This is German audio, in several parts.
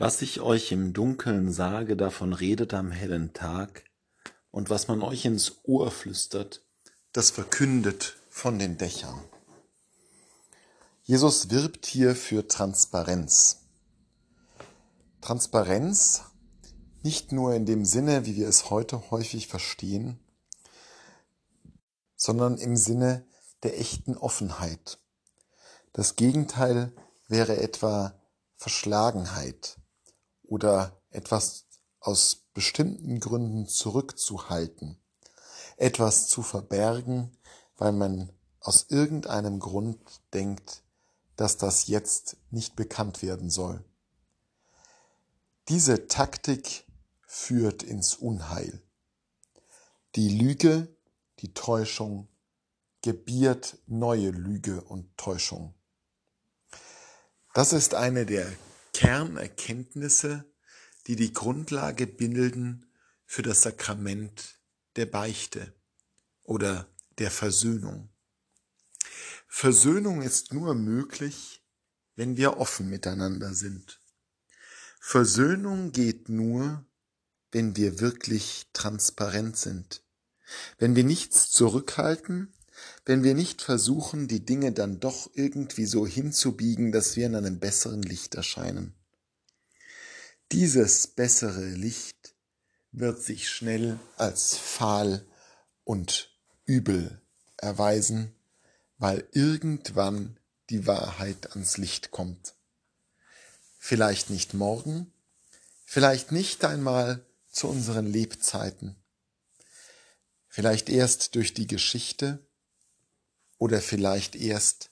Was ich euch im Dunkeln sage, davon redet am hellen Tag, und was man euch ins Ohr flüstert, das verkündet von den Dächern. Jesus wirbt hier für Transparenz. Transparenz nicht nur in dem Sinne, wie wir es heute häufig verstehen, sondern im Sinne der echten Offenheit. Das Gegenteil wäre etwa Verschlagenheit, oder etwas aus bestimmten Gründen zurückzuhalten, etwas zu verbergen, weil man aus irgendeinem Grund denkt, dass das jetzt nicht bekannt werden soll. Diese Taktik führt ins Unheil. Die Lüge, die Täuschung, gebiert neue Lüge und Täuschung. Das ist eine der Kernerkenntnisse, die die Grundlage bilden für das Sakrament der Beichte oder der Versöhnung. Versöhnung ist nur möglich, wenn wir offen miteinander sind. Versöhnung geht nur, wenn wir wirklich transparent sind, wenn wir nichts zurückhalten, wenn wir nicht versuchen, die Dinge dann doch irgendwie so hinzubiegen, dass wir in einem besseren Licht erscheinen. Dieses bessere Licht wird sich schnell als fahl und übel erweisen, weil irgendwann die Wahrheit ans Licht kommt. Vielleicht nicht morgen, vielleicht nicht einmal zu unseren Lebzeiten, vielleicht erst durch die Geschichte, oder vielleicht erst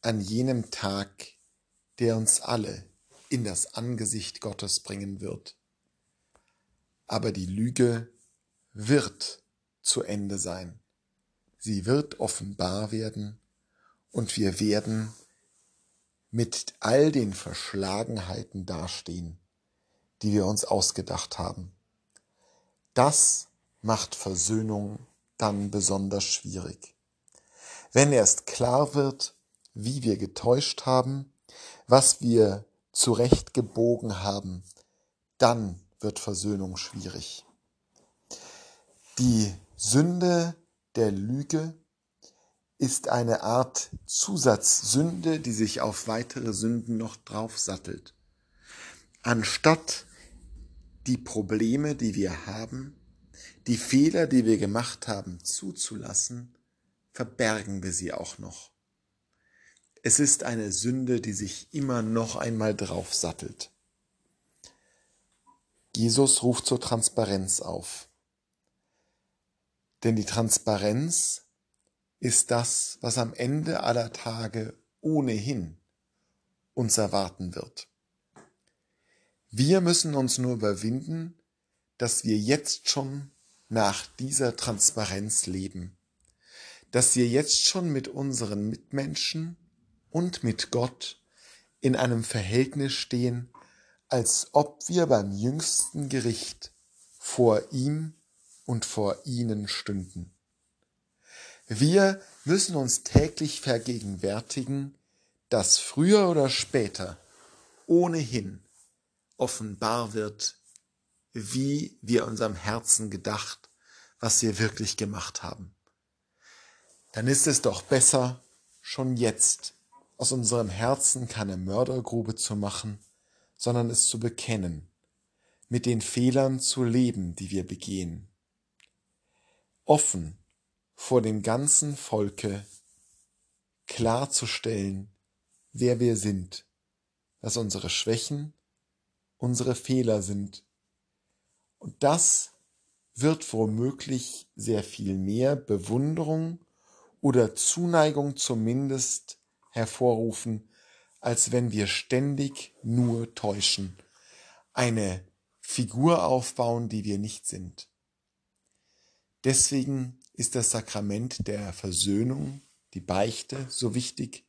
an jenem Tag, der uns alle in das Angesicht Gottes bringen wird. Aber die Lüge wird zu Ende sein. Sie wird offenbar werden und wir werden mit all den Verschlagenheiten dastehen, die wir uns ausgedacht haben. Das macht Versöhnung dann besonders schwierig. Wenn erst klar wird, wie wir getäuscht haben, was wir zurechtgebogen haben, dann wird Versöhnung schwierig. Die Sünde der Lüge ist eine Art Zusatzsünde, die sich auf weitere Sünden noch draufsattelt. Anstatt die Probleme, die wir haben, die Fehler, die wir gemacht haben, zuzulassen, verbergen wir sie auch noch. Es ist eine Sünde, die sich immer noch einmal draufsattelt. Jesus ruft zur Transparenz auf. Denn die Transparenz ist das, was am Ende aller Tage ohnehin uns erwarten wird. Wir müssen uns nur überwinden, dass wir jetzt schon nach dieser Transparenz leben dass wir jetzt schon mit unseren Mitmenschen und mit Gott in einem Verhältnis stehen, als ob wir beim jüngsten Gericht vor ihm und vor ihnen stünden. Wir müssen uns täglich vergegenwärtigen, dass früher oder später ohnehin offenbar wird, wie wir unserem Herzen gedacht, was wir wirklich gemacht haben dann ist es doch besser, schon jetzt aus unserem Herzen keine Mördergrube zu machen, sondern es zu bekennen, mit den Fehlern zu leben, die wir begehen. Offen vor dem ganzen Volke klarzustellen, wer wir sind, was unsere Schwächen, unsere Fehler sind. Und das wird womöglich sehr viel mehr Bewunderung oder Zuneigung zumindest hervorrufen, als wenn wir ständig nur täuschen, eine Figur aufbauen, die wir nicht sind. Deswegen ist das Sakrament der Versöhnung, die Beichte, so wichtig,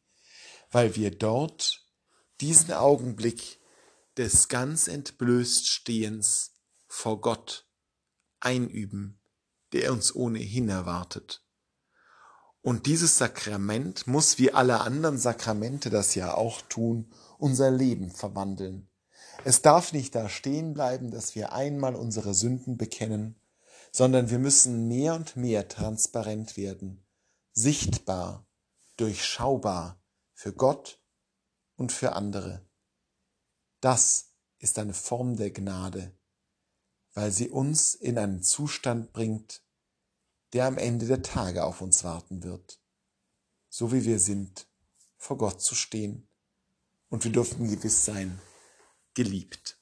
weil wir dort diesen Augenblick des ganz entblößt Stehens vor Gott einüben, der uns ohnehin erwartet. Und dieses Sakrament muss, wie alle anderen Sakramente das ja auch tun, unser Leben verwandeln. Es darf nicht da stehen bleiben, dass wir einmal unsere Sünden bekennen, sondern wir müssen mehr und mehr transparent werden, sichtbar, durchschaubar für Gott und für andere. Das ist eine Form der Gnade, weil sie uns in einen Zustand bringt, der am Ende der Tage auf uns warten wird, so wie wir sind, vor Gott zu stehen. Und wir dürfen gewiss sein, geliebt.